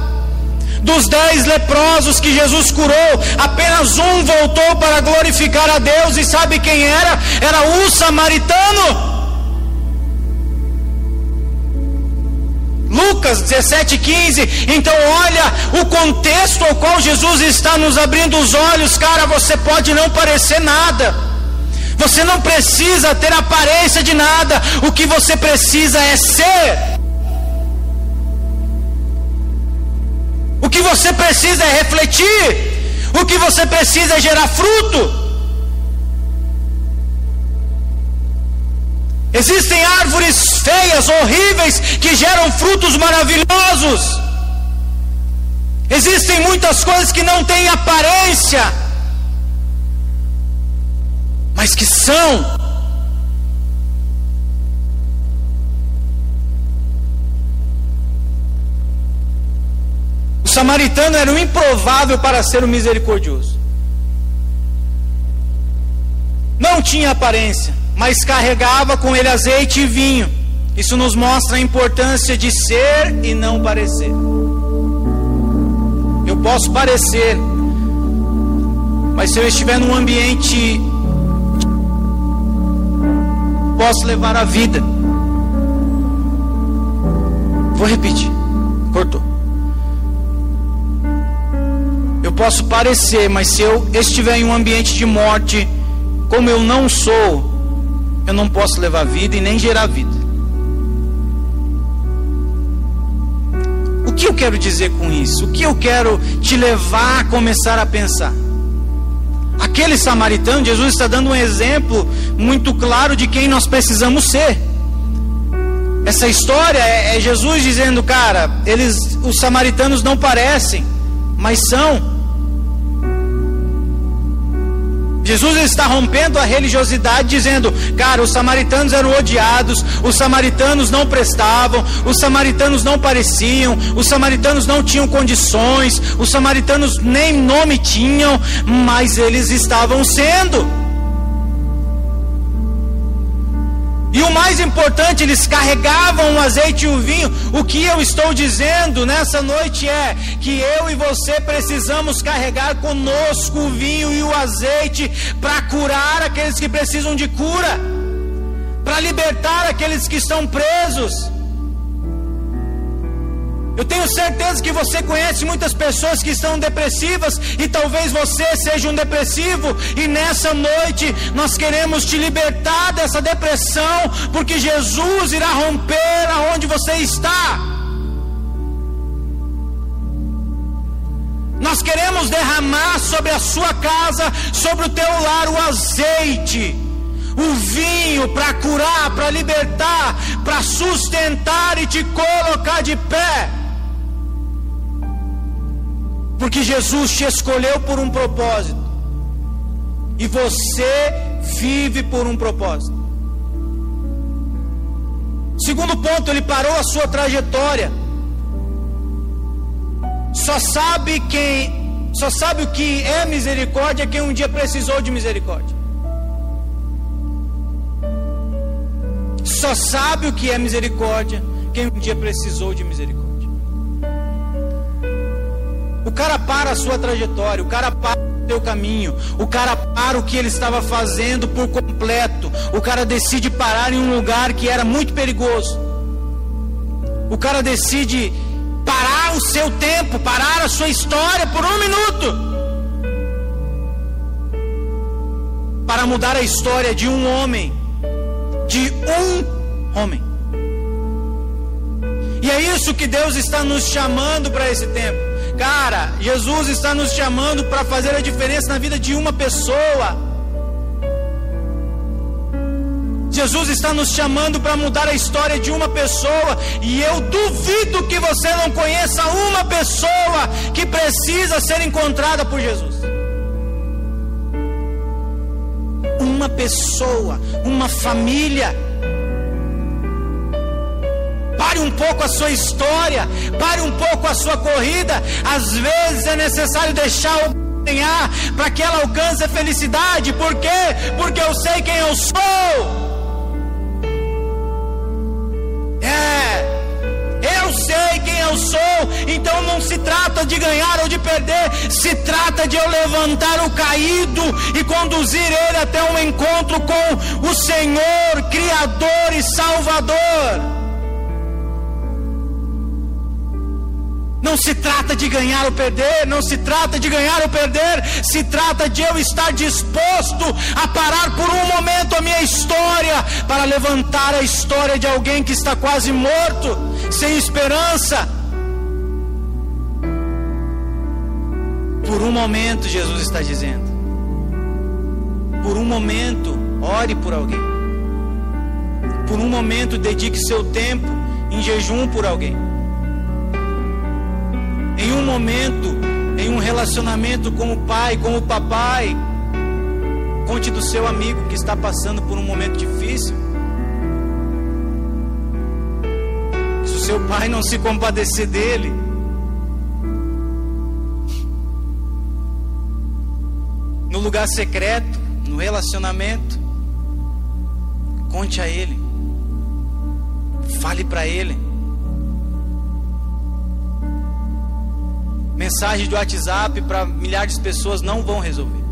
Dos dez leprosos que Jesus curou, apenas um voltou para glorificar a Deus, e sabe quem era? Era o samaritano. Lucas 17, 15. Então, olha o contexto ao qual Jesus está nos abrindo os olhos, cara. Você pode não parecer nada, você não precisa ter aparência de nada, o que você precisa é ser. O que você precisa é refletir. O que você precisa é gerar fruto. Existem árvores feias, horríveis, que geram frutos maravilhosos. Existem muitas coisas que não têm aparência, mas que são samaritano era o improvável para ser o misericordioso. Não tinha aparência, mas carregava com ele azeite e vinho. Isso nos mostra a importância de ser e não parecer. Eu posso parecer, mas se eu estiver num ambiente, posso levar a vida. Vou repetir. Cortou. Posso parecer, mas se eu estiver em um ambiente de morte, como eu não sou, eu não posso levar vida e nem gerar vida. O que eu quero dizer com isso? O que eu quero te levar a começar a pensar? Aquele samaritano, Jesus está dando um exemplo muito claro de quem nós precisamos ser. Essa história é, é Jesus dizendo, cara, eles, os samaritanos não parecem, mas são. Jesus está rompendo a religiosidade, dizendo: cara, os samaritanos eram odiados, os samaritanos não prestavam, os samaritanos não pareciam, os samaritanos não tinham condições, os samaritanos nem nome tinham, mas eles estavam sendo. E o mais importante, eles carregavam o azeite e o vinho. O que eu estou dizendo nessa noite é que eu e você precisamos carregar conosco o vinho e o azeite para curar aqueles que precisam de cura, para libertar aqueles que estão presos. Eu tenho certeza que você conhece muitas pessoas que estão depressivas e talvez você seja um depressivo. E nessa noite nós queremos te libertar dessa depressão, porque Jesus irá romper aonde você está. Nós queremos derramar sobre a sua casa, sobre o teu lar, o azeite o vinho para curar, para libertar, para sustentar e te colocar de pé. Porque Jesus te escolheu por um propósito. E você vive por um propósito. Segundo ponto, ele parou a sua trajetória. Só sabe quem, só sabe o que é misericórdia quem um dia precisou de misericórdia. Só sabe o que é misericórdia quem um dia precisou de misericórdia. O cara para a sua trajetória, o cara para o seu caminho, o cara para o que ele estava fazendo por completo. O cara decide parar em um lugar que era muito perigoso. O cara decide parar o seu tempo, parar a sua história por um minuto. Para mudar a história de um homem, de um homem. E é isso que Deus está nos chamando para esse tempo. Cara, Jesus está nos chamando para fazer a diferença na vida de uma pessoa. Jesus está nos chamando para mudar a história de uma pessoa, e eu duvido que você não conheça uma pessoa que precisa ser encontrada por Jesus. Uma pessoa, uma família Pare um pouco a sua história, pare um pouco a sua corrida. Às vezes é necessário deixar o ganhar para que ela alcance a felicidade. Por quê? Porque eu sei quem eu sou. É. Eu sei quem eu sou, então não se trata de ganhar ou de perder, se trata de eu levantar o caído e conduzir ele até um encontro com o Senhor, Criador e Salvador. Não se trata de ganhar ou perder, não se trata de ganhar ou perder, se trata de eu estar disposto a parar por um momento a minha história para levantar a história de alguém que está quase morto, sem esperança. Por um momento, Jesus está dizendo. Por um momento, ore por alguém. Por um momento, dedique seu tempo em jejum por alguém em um momento, em um relacionamento com o pai, com o papai. Conte do seu amigo que está passando por um momento difícil. Se o seu pai não se compadecer dele, no lugar secreto, no relacionamento, conte a ele. Fale para ele. Mensagem de WhatsApp para milhares de pessoas não vão resolver.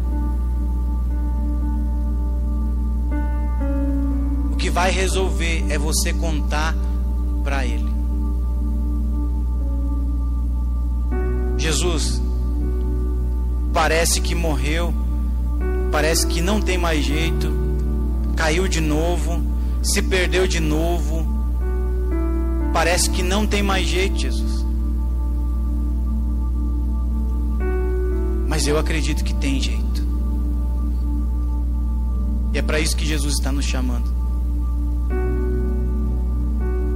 O que vai resolver é você contar para Ele. Jesus parece que morreu, parece que não tem mais jeito, caiu de novo, se perdeu de novo, parece que não tem mais jeito, Jesus. Mas eu acredito que tem jeito. E é para isso que Jesus está nos chamando.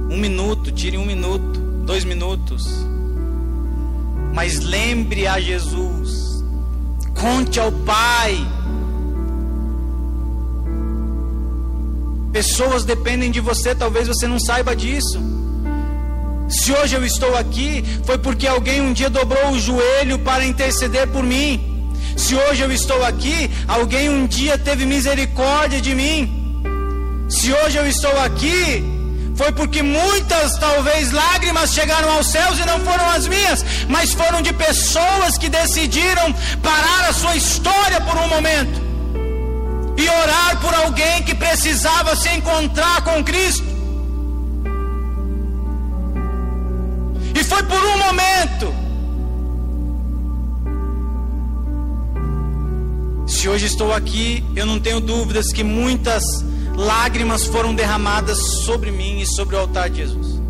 Um minuto, tire um minuto, dois minutos. Mas lembre a Jesus. Conte ao Pai. Pessoas dependem de você, talvez você não saiba disso. Se hoje eu estou aqui, foi porque alguém um dia dobrou o joelho para interceder por mim. Se hoje eu estou aqui, alguém um dia teve misericórdia de mim. Se hoje eu estou aqui, foi porque muitas, talvez, lágrimas chegaram aos céus e não foram as minhas, mas foram de pessoas que decidiram parar a sua história por um momento e orar por alguém que precisava se encontrar com Cristo. Foi por um momento. Se hoje estou aqui, eu não tenho dúvidas que muitas lágrimas foram derramadas sobre mim e sobre o altar de Jesus.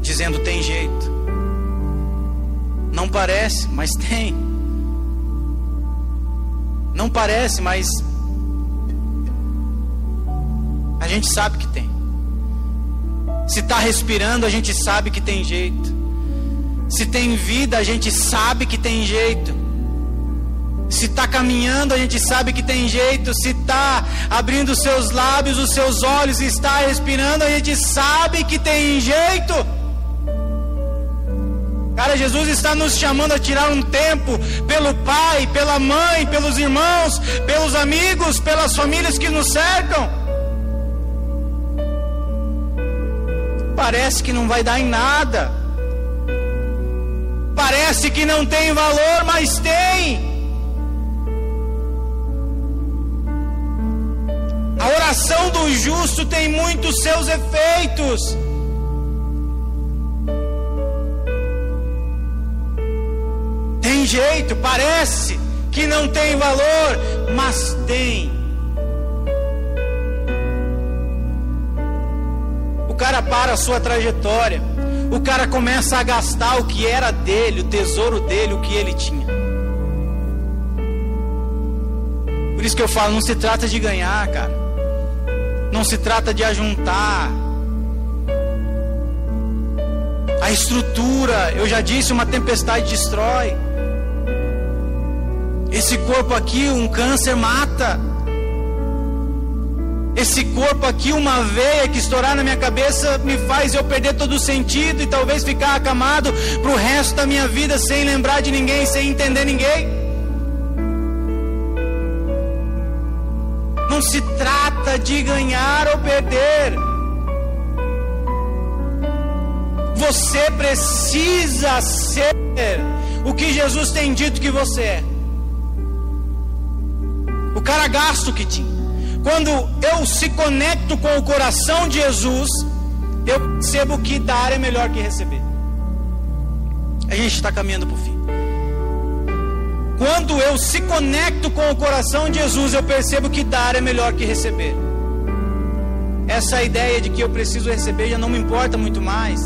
Dizendo: tem jeito. Não parece, mas tem. Não parece, mas a gente sabe que tem. Se está respirando, a gente sabe que tem jeito. Se tem vida, a gente sabe que tem jeito. Se está caminhando, a gente sabe que tem jeito. Se está abrindo os seus lábios, os seus olhos está respirando, a gente sabe que tem jeito. Cara, Jesus está nos chamando a tirar um tempo pelo pai, pela mãe, pelos irmãos, pelos amigos, pelas famílias que nos cercam. Parece que não vai dar em nada. Parece que não tem valor, mas tem. A oração do justo tem muitos seus efeitos. Tem jeito, parece que não tem valor, mas tem. Cara para a sua trajetória. O cara começa a gastar o que era dele, o tesouro dele, o que ele tinha. Por isso que eu falo, não se trata de ganhar, cara. Não se trata de ajuntar. A estrutura, eu já disse, uma tempestade destrói. Esse corpo aqui, um câncer mata. Esse corpo aqui, uma veia que estourar na minha cabeça, me faz eu perder todo o sentido e talvez ficar acamado para o resto da minha vida sem lembrar de ninguém, sem entender ninguém. Não se trata de ganhar ou perder. Você precisa ser o que Jesus tem dito que você é. O cara gasta o que tinha. Quando eu se conecto com o coração de Jesus, eu percebo que dar é melhor que receber. A gente está caminhando para o fim. Quando eu se conecto com o coração de Jesus, eu percebo que dar é melhor que receber. Essa ideia de que eu preciso receber já não me importa muito mais.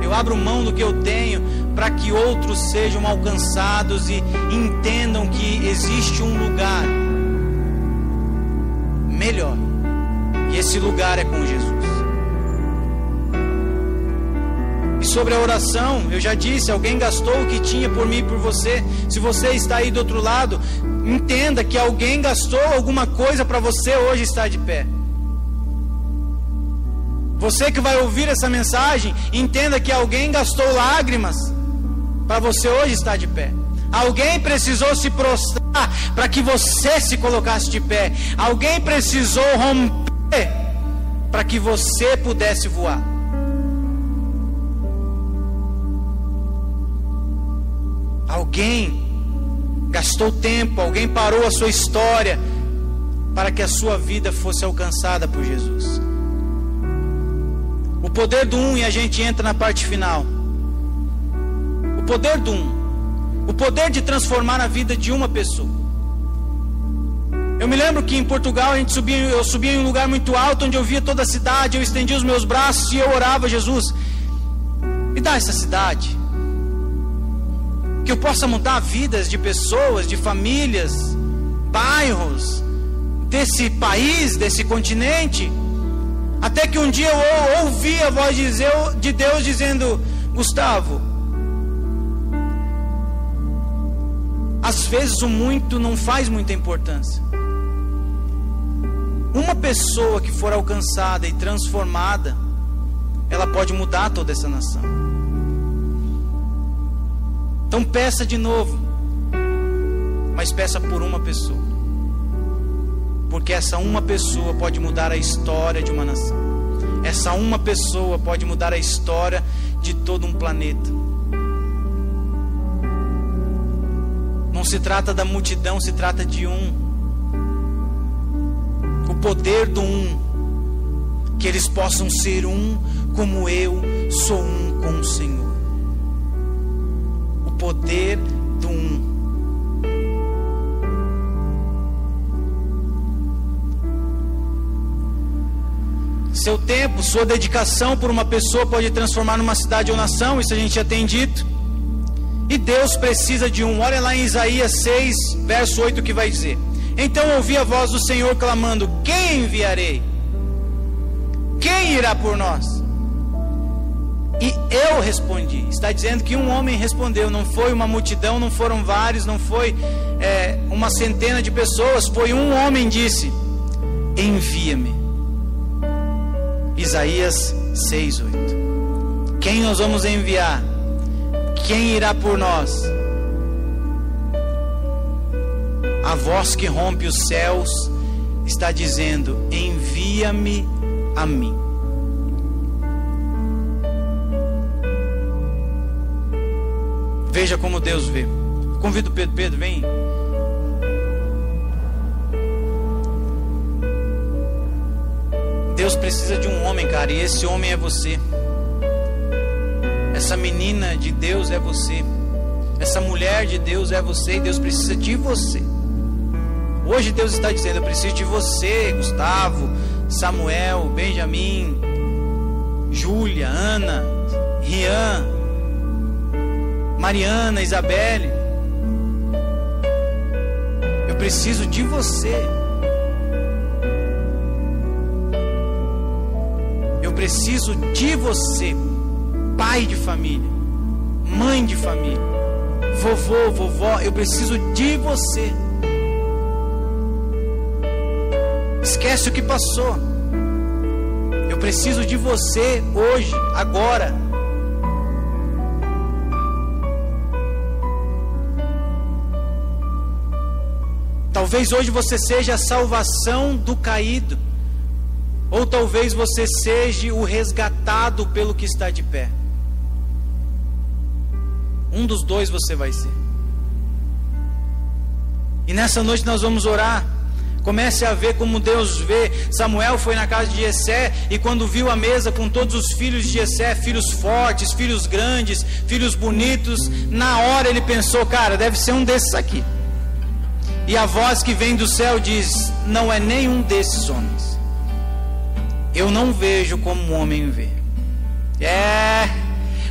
Eu abro mão do que eu tenho para que outros sejam alcançados e entendam que existe um lugar melhor. E esse lugar é com Jesus. sobre a oração, eu já disse, alguém gastou o que tinha por mim e por você. Se você está aí do outro lado, entenda que alguém gastou alguma coisa para você hoje estar de pé. Você que vai ouvir essa mensagem, entenda que alguém gastou lágrimas para você hoje estar de pé. Alguém precisou se prostrar para que você se colocasse de pé. Alguém precisou romper para que você pudesse voar. Alguém gastou tempo, alguém parou a sua história para que a sua vida fosse alcançada por Jesus. O poder do um, e a gente entra na parte final. O poder do um. Poder de transformar a vida de uma pessoa. Eu me lembro que em Portugal a gente subia, eu subia em um lugar muito alto onde eu via toda a cidade, eu estendia os meus braços e eu orava, Jesus, me dá essa cidade que eu possa mudar vidas de pessoas, de famílias, bairros, desse país, desse continente. Até que um dia eu ouvi a voz de Deus dizendo: Gustavo, às vezes o muito não faz muita importância. Uma pessoa que for alcançada e transformada, ela pode mudar toda essa nação. Então peça de novo, mas peça por uma pessoa, porque essa uma pessoa pode mudar a história de uma nação, essa uma pessoa pode mudar a história de todo um planeta. Se trata da multidão, se trata de um. O poder do um, que eles possam ser um como eu sou um com o Senhor. O poder do um. Seu tempo, sua dedicação por uma pessoa pode transformar numa cidade ou nação, isso a gente já tem dito. E Deus precisa de um. Olha lá em Isaías 6, verso 8 que vai dizer: Então ouvi a voz do Senhor clamando: Quem enviarei? Quem irá por nós? E eu respondi. Está dizendo que um homem respondeu, não foi uma multidão, não foram vários, não foi é, uma centena de pessoas, foi um homem disse: Envia-me. Isaías 6:8. Quem nós vamos enviar? Quem irá por nós? A voz que rompe os céus está dizendo: Envia-me a mim. Veja como Deus vê. Convido Pedro, Pedro, vem. Deus precisa de um homem, cara, e esse homem é você. Essa menina de Deus é você. Essa mulher de Deus é você e Deus precisa de você. Hoje Deus está dizendo: Eu preciso de você, Gustavo, Samuel, Benjamin, Júlia, Ana, Rian, Mariana, Isabelle. Eu preciso de você. Eu preciso de você pai de família, mãe de família, vovô, vovó, eu preciso de você. Esquece o que passou. Eu preciso de você hoje, agora. Talvez hoje você seja a salvação do caído, ou talvez você seja o resgatado pelo que está de pé. Um dos dois você vai ser. E nessa noite nós vamos orar. Comece a ver como Deus vê. Samuel foi na casa de Jessé e quando viu a mesa com todos os filhos de Jessé, filhos fortes, filhos grandes, filhos bonitos, na hora ele pensou, cara, deve ser um desses aqui. E a voz que vem do céu diz: Não é nenhum desses homens. Eu não vejo como um homem vê. É.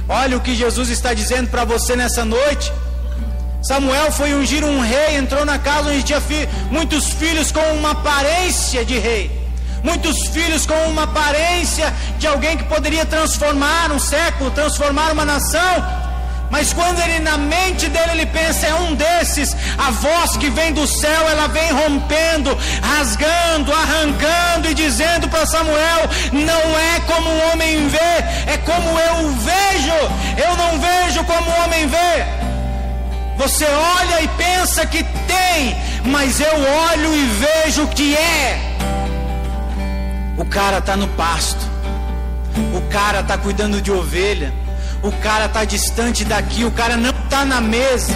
Olha o que Jesus está dizendo para você nessa noite. Samuel foi ungir um rei, entrou na casa onde tinha fi muitos filhos com uma aparência de rei, muitos filhos com uma aparência de alguém que poderia transformar um século, transformar uma nação. Mas quando ele na mente dele ele pensa é um desses, a voz que vem do céu, ela vem rompendo, rasgando, arrancando e dizendo para Samuel: não é como o homem vê, é como eu vejo. Eu não vejo como o homem vê. Você olha e pensa que tem, mas eu olho e vejo que é. O cara está no pasto. O cara está cuidando de ovelha o cara está distante daqui, o cara não está na mesa.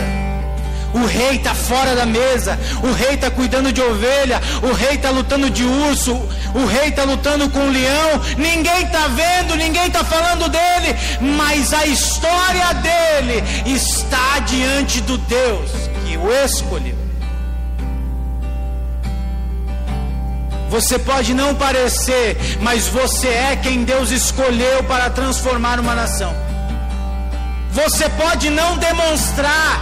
O rei está fora da mesa, o rei está cuidando de ovelha, o rei está lutando de urso, o rei está lutando com o leão. Ninguém está vendo, ninguém está falando dele, mas a história dele está diante do Deus que o escolheu. Você pode não parecer, mas você é quem Deus escolheu para transformar uma nação. Você pode não demonstrar,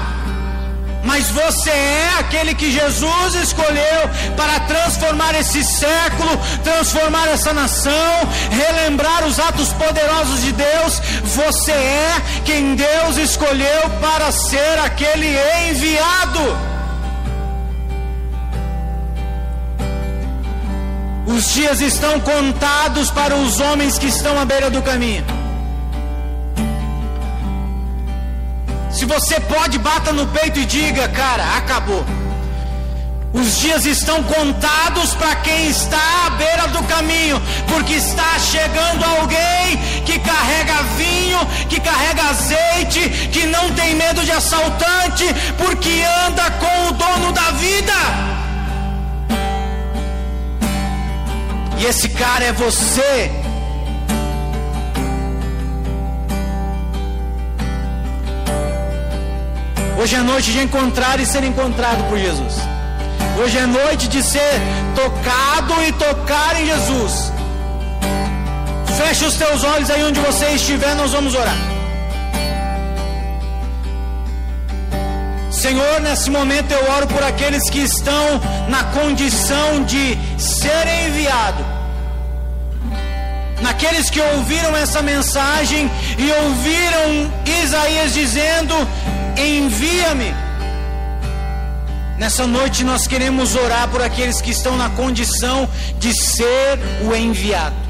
mas você é aquele que Jesus escolheu para transformar esse século, transformar essa nação, relembrar os atos poderosos de Deus. Você é quem Deus escolheu para ser aquele enviado. Os dias estão contados para os homens que estão à beira do caminho. Se você pode, bata no peito e diga, cara, acabou. Os dias estão contados para quem está à beira do caminho, porque está chegando alguém que carrega vinho, que carrega azeite, que não tem medo de assaltante, porque anda com o dono da vida. E esse cara é você. Hoje é noite de encontrar e ser encontrado por Jesus. Hoje é noite de ser tocado e tocar em Jesus. Feche os teus olhos aí onde você estiver, nós vamos orar. Senhor, nesse momento eu oro por aqueles que estão na condição de serem enviados. Naqueles que ouviram essa mensagem e ouviram Isaías dizendo: Envia-me. Nessa noite nós queremos orar por aqueles que estão na condição de ser o enviado.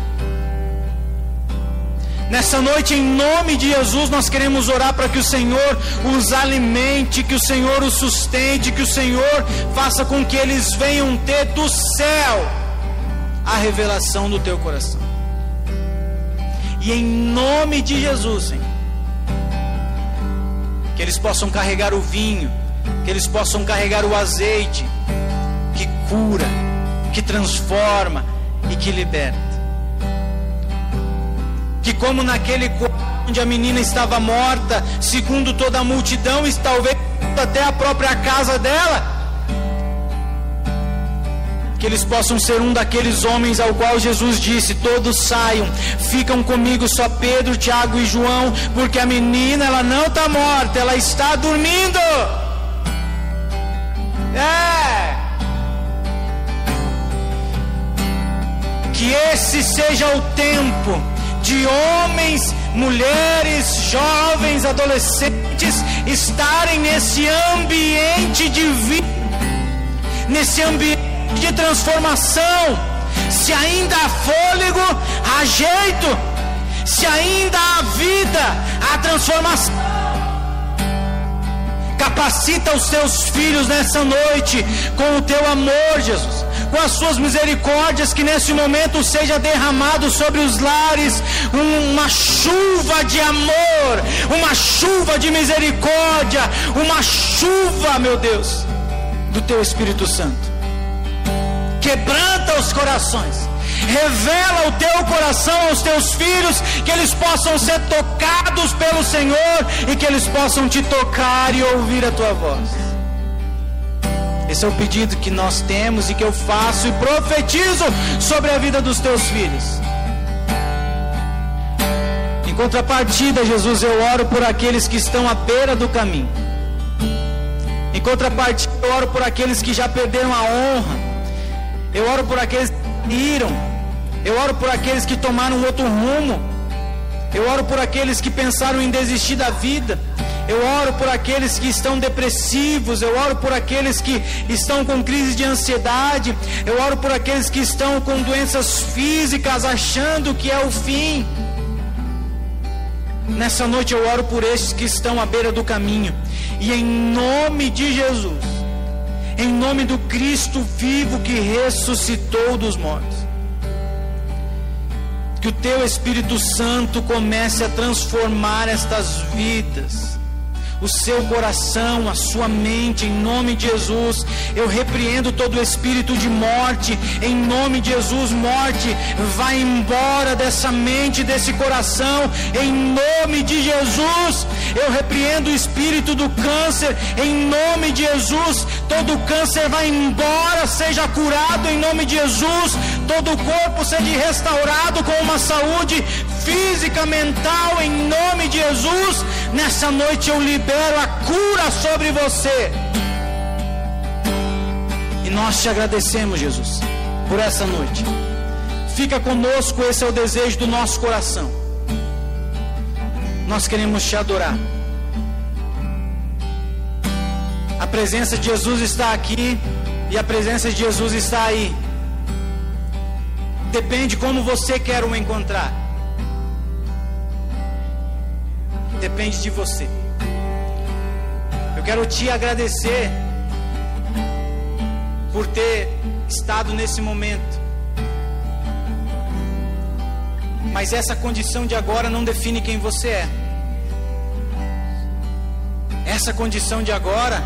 Nessa noite, em nome de Jesus, nós queremos orar para que o Senhor os alimente, que o Senhor os sustente, que o Senhor faça com que eles venham ter do céu a revelação do teu coração. E em nome de Jesus, Senhor, que eles possam carregar o vinho, que eles possam carregar o azeite, que cura, que transforma e que liberta. Que como naquele onde a menina estava morta, segundo toda a multidão, e talvez até a própria casa dela, que eles possam ser um daqueles homens ao qual Jesus disse: Todos saiam, ficam comigo só Pedro, Tiago e João, porque a menina ela não está morta, ela está dormindo. É. Que esse seja o tempo de homens, mulheres, jovens, adolescentes estarem nesse ambiente de vida, nesse ambiente de transformação. Se ainda há fôlego, há jeito. Se ainda há vida, há transformação. Capacita os teus filhos nessa noite com o teu amor, Jesus com as suas misericórdias, que nesse momento seja derramado sobre os lares uma chuva de amor, uma chuva de misericórdia, uma chuva, meu Deus, do teu Espírito Santo. Quebranta os corações. Revela o teu coração aos teus filhos, que eles possam ser tocados pelo Senhor e que eles possam te tocar e ouvir a tua voz. Esse é o pedido que nós temos e que eu faço e profetizo sobre a vida dos teus filhos. Em contrapartida, Jesus, eu oro por aqueles que estão à beira do caminho. Em contrapartida, eu oro por aqueles que já perderam a honra. Eu oro por aqueles que iram. Eu oro por aqueles que tomaram outro rumo. Eu oro por aqueles que pensaram em desistir da vida. Eu oro por aqueles que estão depressivos, eu oro por aqueles que estão com crise de ansiedade, eu oro por aqueles que estão com doenças físicas, achando que é o fim. Nessa noite eu oro por estes que estão à beira do caminho, e em nome de Jesus, em nome do Cristo vivo que ressuscitou dos mortos, que o teu Espírito Santo comece a transformar estas vidas o seu coração, a sua mente, em nome de Jesus. Eu repreendo todo espírito de morte, em nome de Jesus. Morte, vai embora dessa mente, desse coração, em nome de Jesus. Eu repreendo o espírito do câncer, em nome de Jesus. Todo câncer vai embora, seja curado em nome de Jesus. Todo o corpo seja restaurado com uma saúde física, mental, em nome de Jesus. Nessa noite eu libero a cura sobre você. E nós te agradecemos, Jesus, por essa noite. Fica conosco, esse é o desejo do nosso coração. Nós queremos te adorar. A presença de Jesus está aqui e a presença de Jesus está aí. Depende como você quer o encontrar. depende de você. Eu quero te agradecer por ter estado nesse momento. Mas essa condição de agora não define quem você é. Essa condição de agora,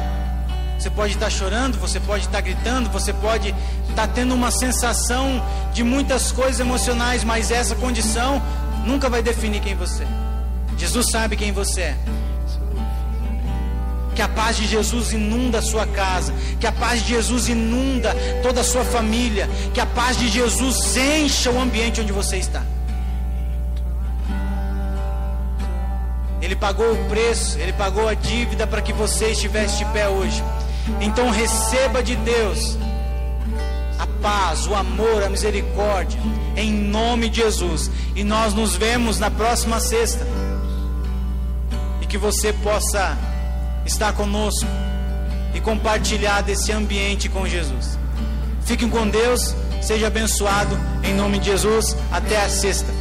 você pode estar chorando, você pode estar gritando, você pode estar tendo uma sensação de muitas coisas emocionais, mas essa condição nunca vai definir quem você é. Jesus sabe quem você é. Que a paz de Jesus inunda a sua casa, que a paz de Jesus inunda toda a sua família, que a paz de Jesus encha o ambiente onde você está. Ele pagou o preço, ele pagou a dívida para que você estivesse de pé hoje. Então receba de Deus a paz, o amor, a misericórdia, em nome de Jesus. E nós nos vemos na próxima sexta. E que você possa estar conosco e compartilhar desse ambiente com Jesus. Fiquem com Deus, seja abençoado em nome de Jesus. Até a sexta.